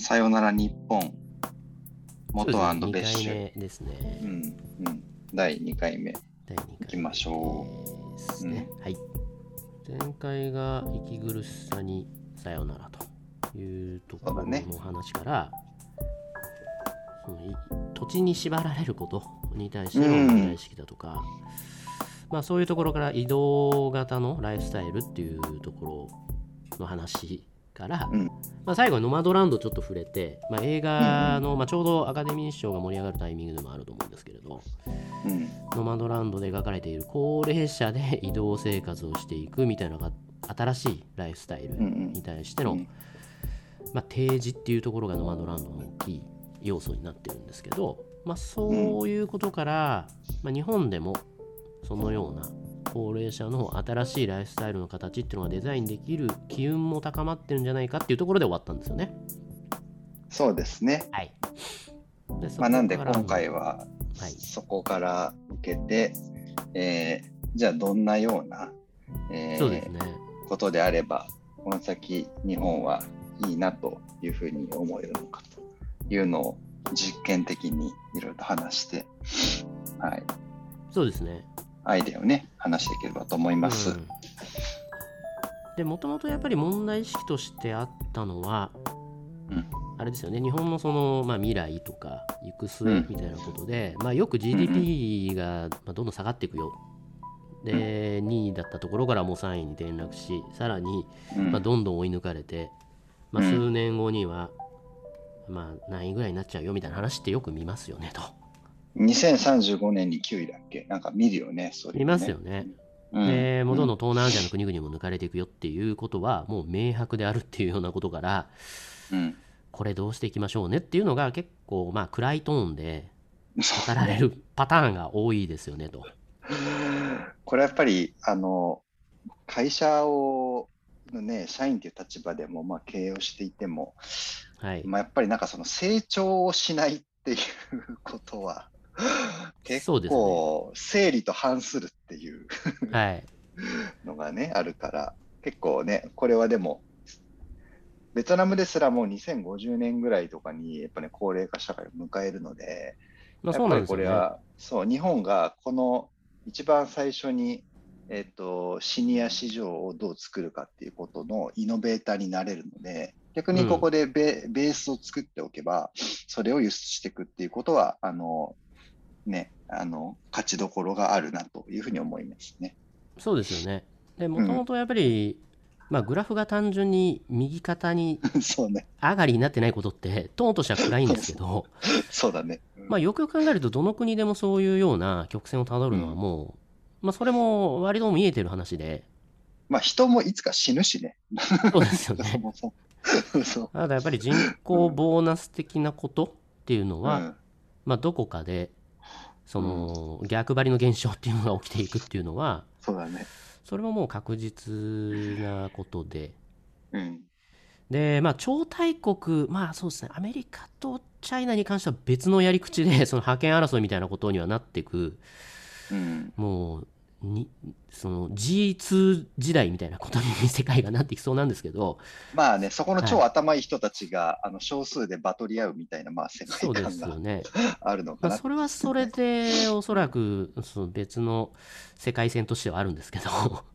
さよなら日本、元そうですねベッシュ。ですね。うん、うん。第2回目。第2回行きましょう。ですね。はい。前回が息苦しさにさよならというところの話から、そのい土地に縛られることに対してのうん問題意識だとか、まあそういうところから移動型のライフスタイルっていうところの話から、うん。まあ、最後にノマドランドちょっと触れて、まあ、映画の、まあ、ちょうどアカデミー賞が盛り上がるタイミングでもあると思うんですけれど、うん。ノマドランドで描かれている高齢者で移動生活をしていくみたいなのが新しいライフスタイルに対しての、うん。まあ、提示っていうところがノマドランドの大きい要素になってるんですけど、まあ、そういうことから、まあ、日本でもそのような高齢者の新しいライフスタイルの形っていうのがデザインできる機運も高まってるんじゃないかっていうところで終わったんですよね。そうですね。はい。でまあ、なんで今回ははいそこから受けて、えーじゃあどんなような、えーそうですね。ことであれば、この先日本はいいなというふうに思えるのかというのを実験的にいろいろと話して、はい、そうですね。アイデアをね、話していければと思います。うん。でもともとやっぱり問題意識としてあったのは、うん。あれですよね。日本のその、まあ、未来とか行く末うん。みたいなことで、まあ、よく GDP がまあどんどん下がっていくよ。で2位だったところからもう3位に転落しさらに、うん。まあ、どんどん追い抜かれて、まあ、うん。数年後には、まあ、何位ぐらいになっちゃうよみたいな話ってよく見ますよねと。2035年に9位だっけ？なんか見るよね、それ、ね。見ますよね。うん。でもうどんどんん東南アジアの国々も抜かれていくよっていうことはもう明白であるっていうようなことからうん。これどうしていきましょうねっていうのが結構まあ暗いトーンで語られるパターンが多いですよねと。これやっぱり、あの、会社を、のね、社員という立場でも、まあ、経営をしていても、はい。まあ、やっぱりなんかその成長をしないっていうことは、結構、整理と反するっていう はい。のがね、あるから、結構ね、これはでも、ベトナムですらもう2050年ぐらいとかに、やっぱね、高齢化社会を迎えるので、まあやっぱりそうなんですよね。これは、そう、日本がこの一番最初に、えっと、シニア市場をどう作るかっていうことのイノベーターになれるので、逆にここでベ,、ベースを作っておけば、それを輸出していくっていうことは、あの、ね、あの、勝ちどころがあるなというふうに思いますね。そうですよね。でもともとやっぱり、まあグラフが単純に右肩に。上がりになってないことってトーンとしては暗いんですけど、そうだね。うんまあよくよく考えるとどの国でもそういうような曲線をたどるのはもう、まあそれも割と見えてる話で、まあ、人もいつか死ぬしね。そうですよ そね。ただやっぱり人口ボーナス的なことっていうのは、うんまあ、どこかでその逆張りの現象っていうのが起きていくっていうのはそうだね。それはもう確実なことでうん。でまあ超大国まあそうですねアメリカとチャイナに関しては別のやり口でその覇権争いみたいなことにはなっていくうん。もうにその G2 時代みたいなことに世界がなっていきそうなんですけど。まあね、そこの超はい。頭いい人たちが、あの少数でバトり合うみたいな、まあ、世界観がね。あるのかまあ、な。それはそれでおそらくその別の世界線としてはあるんですけど、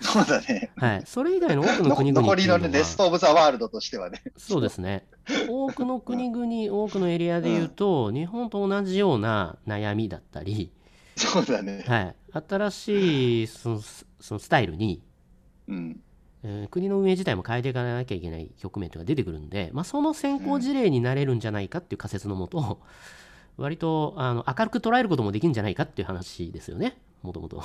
そうだね。はい、それ以外の多くのの国々残りのね、レスト・オブ・ザ・ワールドとしてはね。そうですね。多くの国々 多くのエリアで言うと、日本と同じような悩みだったり、そうだね。はい、新しいそのそのスタイルに、うん。えー国の運営自体も変えていかなきゃいけない局面というのが出てくるんで、まあ、その先行事例になれるんじゃないかっていう仮説のもと、割とあの明るく捉えることもできるんじゃないかっていう話ですよねもともと。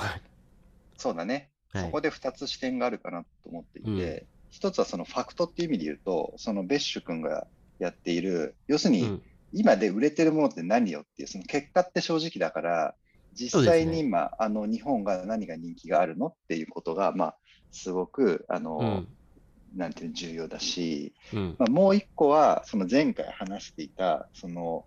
そうだね。はいそこで2つ視点があるかなと思っていて、うん一つはそのファクトっていう意味で言うと、そのベッシュ君がやっている、要するにうん今で売れてるものって何よっていう、その結果って正直だから、実際に今、あの日本が何が人気があるのっていうことが、まあ、すごく、あの、うん。なんていうの重要だし、うん。まあ、もう一個は、その前回話していた、その、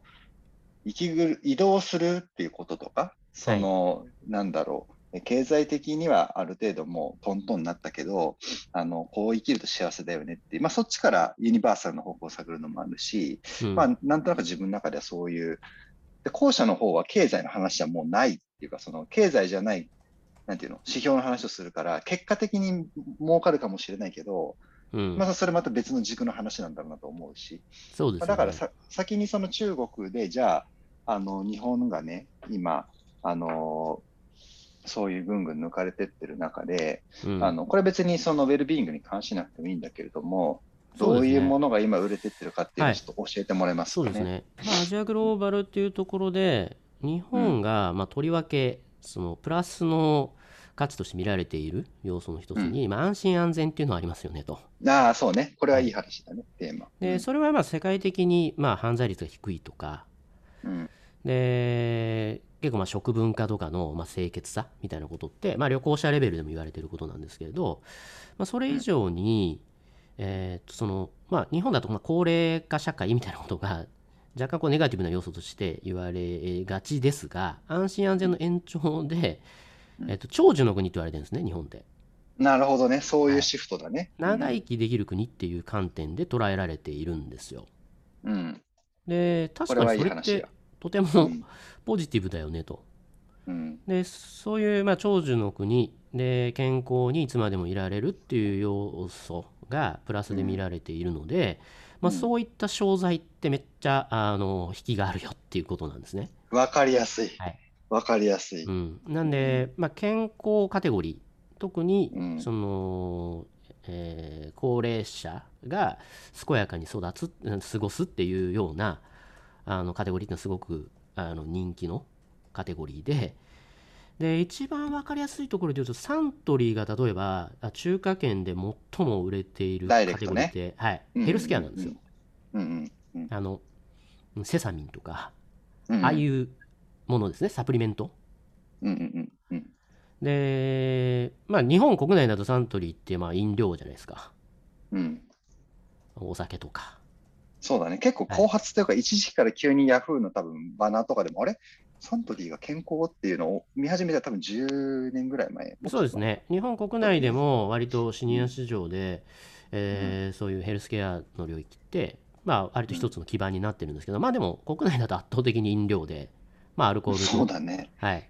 息ぐる移動するっていうこととか、その、なんだろう、経済的にはある程度もうトントンになったけど、あのこう生きると幸せだよねってまあ、そっちからユニバーサルの方向を探るのもあるし、うん。まあ、なんとなく自分の中ではそういう、で後者の方は経済の話はもうないっていうか、その経済じゃない、なんていうの、指標の話をするから、結果的に儲かるかもしれないけど、うん。またそれまた別の軸の話なんだろうなと思うし、そうですね。だからさ先にその中国で、じゃあ、あの日本がね、今、あのそういうぐんぐん抜かれてってる中で、うん。あのこれ別にそのウェルビーイングに関しなくてもいいんだけれども、どそういうものが今売れてってるかっていうのをはいちょっと教えてもらえますかね。そうですね、まあ、アジアグローバルっていうところで日本が、まあ、とりわけそのプラスの価値として見られている要素の一つに、まあ、安心安全っていうのはありますよねと。ああ、そうね。これはいい話だね、テーマ。でそれはまあ世界的にまあ犯罪率が低いとかうんで結構まあ食文化とかのまあ清潔さみたいなことって、まあ、旅行者レベルでも言われていることなんですけれど、まあ、それ以上に、えーとそのまあ、日本だとまあ高齢化社会みたいなことが若干こうネガティブな要素として言われがちですが安心安全の延長で、うんえーと長寿の国って言われてるんですね日本で。なるほどね。そういうシフトだね。長生きできる国っていう観点で捉えられているんですよ。うん。で確かにそれって。とてもうんポジティブだよねと。うん。でそういう、まあ、長寿の国で健康にいつまでもいられるっていう要素がプラスで見られているので、まあ、うんそういった商材ってめっちゃあの引きがあるよっていうことなんですね。わかりやすいはい。わかりやすい。うん、なんで、まあ、健康カテゴリー特にうんその、えー高齢者が健やかに育つうん過ごすっていうようなあのカテゴリーってすごくあの人気のカテゴリーでで一番分かりやすいところで言うとサントリーが例えばあ中華圏で最も売れているカテゴリーって、はい、うんヘルスケアなんですよ。うんうんうんあのセサミンとか、うん。ああいうものですねサプリメント。うんうんうんうん。で、まあ、日本国内だとサントリーってまあ飲料じゃないですか。うん。お酒とか。そうだね。結構後発というか、一時期から急にヤフーの多分バナーとかでも、あれ？サントリーが健康っていうのを見始めたら多分10年ぐらい前。そうです。ね。日本国内でも割とシニア市場で、えーそういうヘルスケアの領域って、まあ、割と一つの基盤になってるんですけど、まあでも国内だと圧倒的に飲料で、まあアルコールと、そうだね。はい、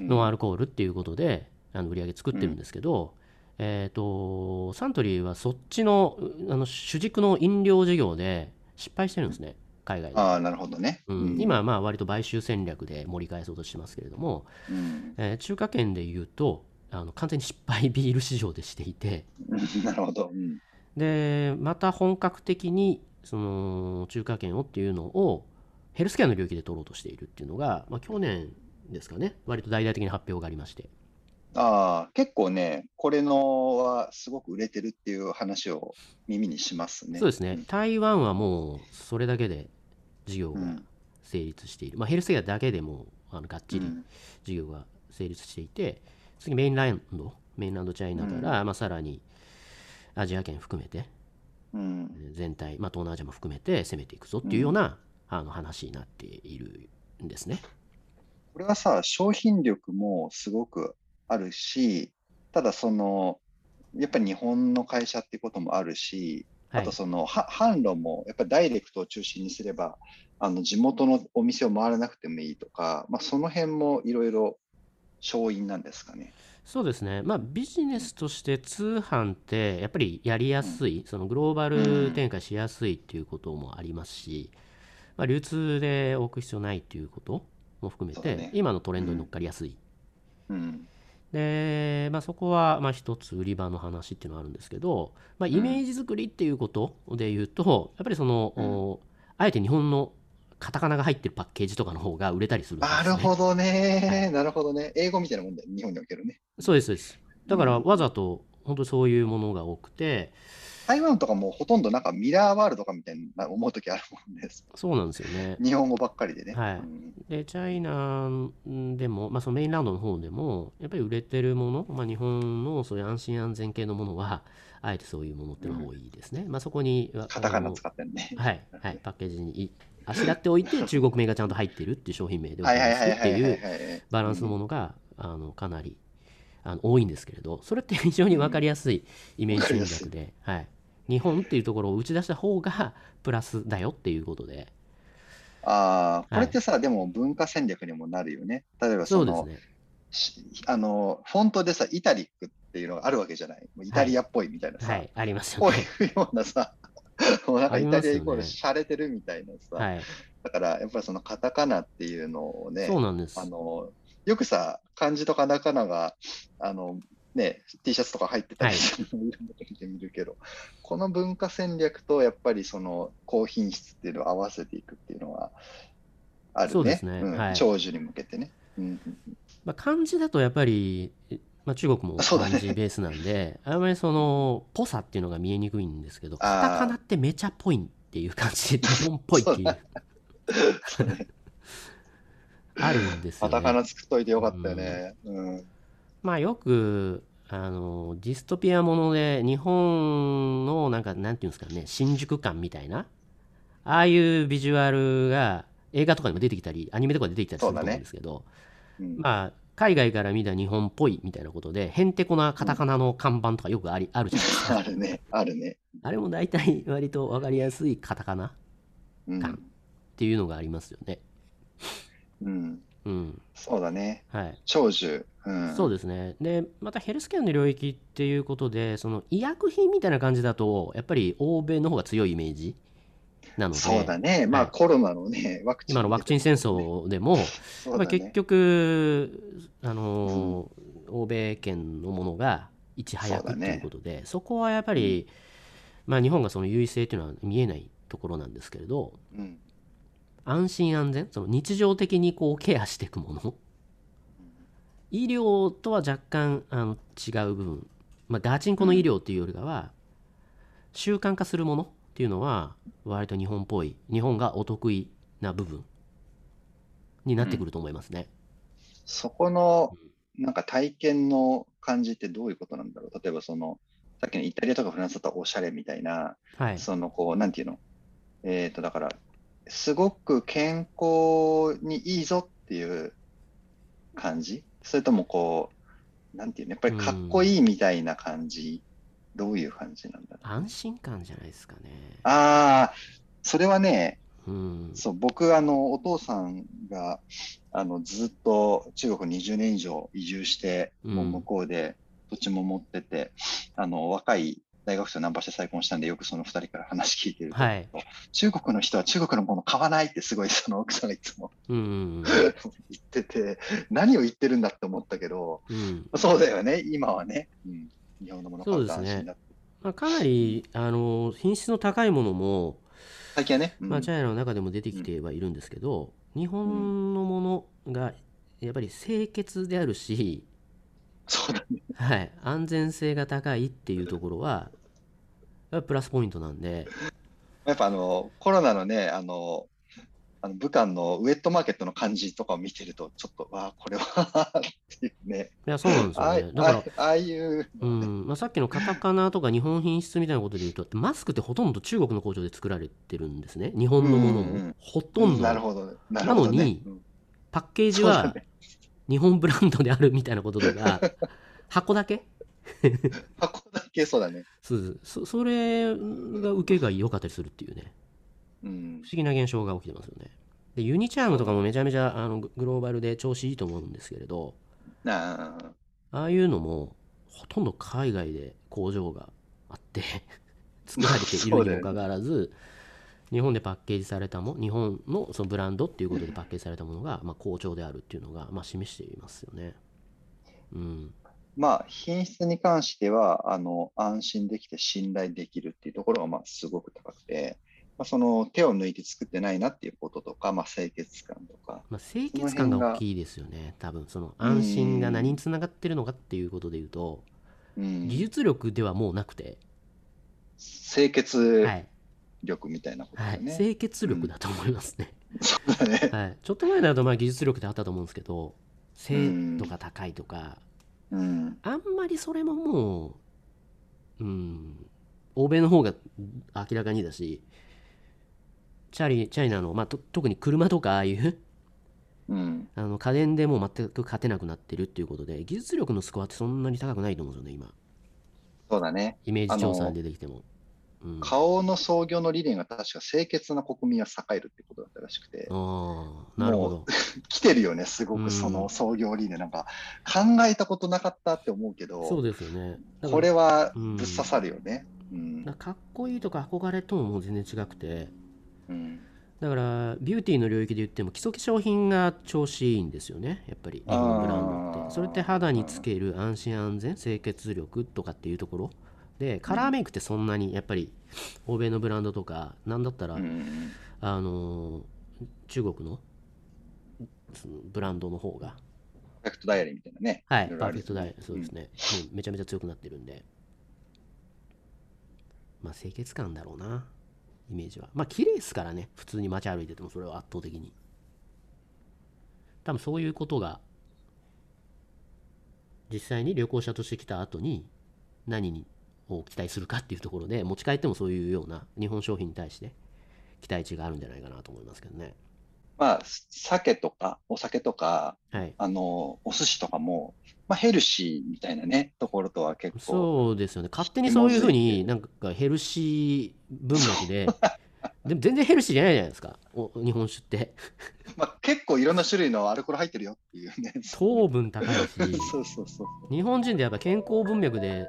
うんノンアルコールっていうことであの売り上げ作ってるんですけど、えっ、とサントリーはそっちのあの主軸の飲料事業で失敗してるんですね海外で、ああ、なるほどね。うん。今はまあ割と買収戦略で盛り返そうとしてますけれども、うん、えー中華圏でいうとあの完全に失敗ビール市場でして。いてうんなるほど。うん。でまた本格的にその中華圏をっていうのをヘルスケアの領域で取ろうとしているっていうのが、まあ、去年ですかね。割と大々的な発表がありましてああ、結構ね、これのはすごく売れてるっていう話を耳にしますね。そうですね、台湾はもうそれだけで事業がうん。成立している、まあ、ヘルスケアだけでもあのがっちりうん事業が成立していて、次メインランドメインランドチャイナから、まあ、さらにアジア圏含めてうん。全体、まあ、東南アジアも含めて攻めていくぞっていうような、あの話になっているんですね。これはさ、商品力もすごくあるし、ただその、やっぱり日本の会社っていうこともあるし、はいあとその、は販路もやっぱりダイレクトを中心にすれば、あの地元のお店を回らなくてもいいとか、まあ、その辺もいろいろ勝因なんですかね。そうですね、まあ、ビジネスとして通販ってやっぱりやりやすい、そのグローバル展開しやすいっていうこともありますし、まあ、流通で置く必要ないっていうことも含めて、ね今のトレンドに乗っかりやすい。うん。で、まあ、そこはまあ一つ売り場の話っていうのはあるんですけど、まあ、イメージ作りっていうことで言うと、やっぱりその、うんおあえて日本のカタカナが入ってるパッケージとかの方が売れたりするんですね。なるほどね。なるほどね。英語みたいなもんだよ、日本におけるね。そうですそうです。だからうんわざと本当にそういうものが多くて、台湾とかもうほとんどなんかミラーワールドかみたいな思うときあるもんです。そうなんですよね。日本語ばっかりでね。はいうんで、チャイナでも、まあ、そのメインランドの方でも、やっぱり売れてるもの、まあ、日本のそういう安心安全系のものは、あえてそういうものっていうのが多いですね。まあ、そこに、カタカナ使ってるね。はい、はい、パッケージにいあしらっておいて、中国名がちゃんと入ってるっていう商品名で売はいすっていうはい。バランスのものが、あのかなりあの多いんですけれどそれって非常に分かりやすいイメージ戦略で、はい、日本っていうところを打ち出した方がプラスだよっていうことで。ああ、これってさ、でも文化戦略にもなるよね。例えばその、ね。しあの、フォントでさ、イタリックっていうのがあるわけじゃない？イタリアっぽいみたいなさ、はい。ありますよこうねいうようなさ、もうなんかイタリアイコール洒落てるみたいなさ、はい。だからやっぱりそのカタカナっていうのをね、そうなんです。あの、よくさ、漢字とカタカナが、あの、ね、T シャツとか入ってたりするのを見るけど、この文化戦略とやっぱりその高品質っていうのを合わせていくっていうのはあるね。そうですねうんはい長寿に向けてね。うんうんまあ、漢字だとやっぱり、まあ、中国も漢字ベースなんで、あんまりそのぽさっていうのが見えにくいんですけどカタカナってめちゃぽいっていう感じで日本っぽいっていう あるんですよね。カタカナ作っといてよかったよね。うん。まあよくあのディストピアもので日本のなんかなんていうんですかね新宿感みたいなああいうビジュアルが映画とかにも出てきたりアニメとかで出てきたりすると思うんですけど、うん。まあ海外から見た日本っぽいみたいなことでへんてこなカタカナの看板とかよくありあるじゃないですか。あるね、あるね。あれも大体割と分かりやすいカタカナっうん。かていうのがありますよね。うん、うんそうだね。はい長寿。うん、そうですね。で、またヘルスケアの領域っていうことで、その医薬品みたいな感じだと、やっぱり欧米の方が強いイメージなので、そうだね。まあ、はいコロナのね、ワクチン。今のワクチン戦争でも、ねやっぱり結局、あのー欧米圏のものがいち早くっていうことで、そこはやっぱり、まあ、日本がその優位性っていうのは見えないところなんですけれど、うん。安心安全、その日常的にこうケアしていくもの、医療とは若干あの違う部分、まあ、ガチンコの医療っていうよりかは、習慣化するものっていうのは割と日本っぽい日本がお得意な部分になってくると思いますね。そこの、なんか体験の感じってどういうことなんだろう？例えばその、さっきのイタリアとかフランスだったらおしゃれみたいな、はい、そのこう、なんていうの？えっ、と、だから、すごく健康にいいぞっていう感じ？それともこう、なんていうの？やっぱりかっこいいみたいな感じ、どういう感じなんだろう？安心感じゃないですかね。ああ、それはね、うん、そう、僕、あの、お父さんが、あの、ずっと中国20年以上移住して、うん。もう向こうで土地も持ってて、あの、若い大学生をナンパして再婚したんで、よくその二人から話聞いてると、はい。中国の人は中国のもの買わないってすごいその奥さんがいつも。うんうん 言ってて、何を言ってるんだって思ったけど、うん。うんそうだよね、今はね。うん、日本のもの買うとそうですね。安心だって。まあ、かなりあの品質の高いものも、最近はね、うん。まあ、チャイナの中でも出てきてはいるんですけど、日本のものがやっぱり清潔であるし、そうだね。はい、安全性が高いっていうところはプラスポイントなんで、やっぱあの、コロナのね、あの、あの武漢のウェットマーケットの感じとかを見てると、ちょっと、わあ、これはっていうね。いやそうなんですよね。だから、あああいううん。まあ、さっきのカタカナとか日本品質みたいなことで言うと、マスクってほとんど中国の工場で作られてるんですね、日本のものも。うんうんうん。ほとんど、なるほど、なね。なのにうん。パッケージは日本ブランドであるみたいなこととか、箱だけ？箱だけそうだね。そうそそれが受けが良かったりするっていうね、うん不。思議な現象が起きてますよね。で、ユニチャームとかもめちゃめちゃあのグローバルで調子いいと思うんですけれど、あああいうのもほとんど海外で工場があって作られているにもかかわらず、日本でパッケージされたも日本のそのブランドっていうことでパッケージされたものが、まあ、好調であるっていうのが、まあ、示していますよね。うん、まあ、品質に関しては、あの、安心できて信頼できるっていうところが、まあ、すごく高くて、まあ、その手を抜いて作ってないなっていうこととか、まあ、清潔感とか、まあ、清潔感が大きいですよね多分その安心が何につながってるのかっていうことで言うと、うん技術力ではもうなくて、清潔はい力みたいなことはい、だよね。清潔力だと思いますね。そうだね。はい、ちょっと前だとまあ技術力ってあったと思うんですけど精度が高いとか、うん。あんまりそれももう、うん、欧米の方が明らかにだしチャリチャイナの、まあ、と特に車とかああいううん。あの家電でもう全く勝てなくなってるっていうことで技術力のスコアってそんなに高くないと思うんですよね今そうだね。イメージ調査に出てきても、うん、あ顔の創業の理念が確か清潔な国民は栄えるってことだったらしくて、あなるほど。来てるよね、すごうん。くその創業理念。なんか考えたことなかったって思うけど、そうですよね。これはうん。ぶっ刺さるよね。うん。だからかっこいいとか憧れとももう全然違くて。うん。だからビューティーの領域で言っても基礎化粧品が調子いいんですよね。やっぱり日本ブランドって。それって肌につける安心安全清潔力とかっていうところでカラーメイクってそんなにやっぱり欧米のブランドとかなんだったら、うんあのー中国のブランドの方が。パーフェクトダイアリーみたいなね。はいパーフェクトダイそうですね、もうめちゃめちゃ強くなってるんで。まあ清潔感だろうなイメージは。まあ綺麗ですからね。普通に街歩いててもそれは圧倒的に。多分そういうことが実際に旅行者として来た後に何にを期待するかっていうところで持ち帰ってもそういうような日本商品に対して期待値があるんじゃないかなと思いますけどね。まあ、酒とかお酒とか、はい。あの、お寿司とかも、まあ、ヘルシーみたいなね、ところとは結構、そうですよね。勝手にそういうふうになんかヘルシー文脈で でも全然ヘルシーじゃないじゃないですかお日本酒ってまあ、結構いろんな種類のアルコール入ってるよっていうね。糖分高いし そうそうそう。日本人でやっぱ健康文脈で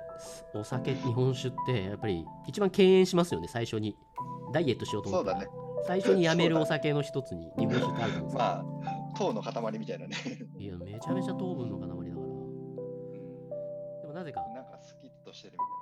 お酒日本酒ってやっぱり一番敬遠しますよね最初にダイエットしようと思ったら、そうだね。最初にやめるお酒の一つに日本酒ってあるんですよ、まあ、糖の塊みたいなね。いやめちゃめちゃ糖分の塊だからでもなぜかなんかスキッとしてるみたいな。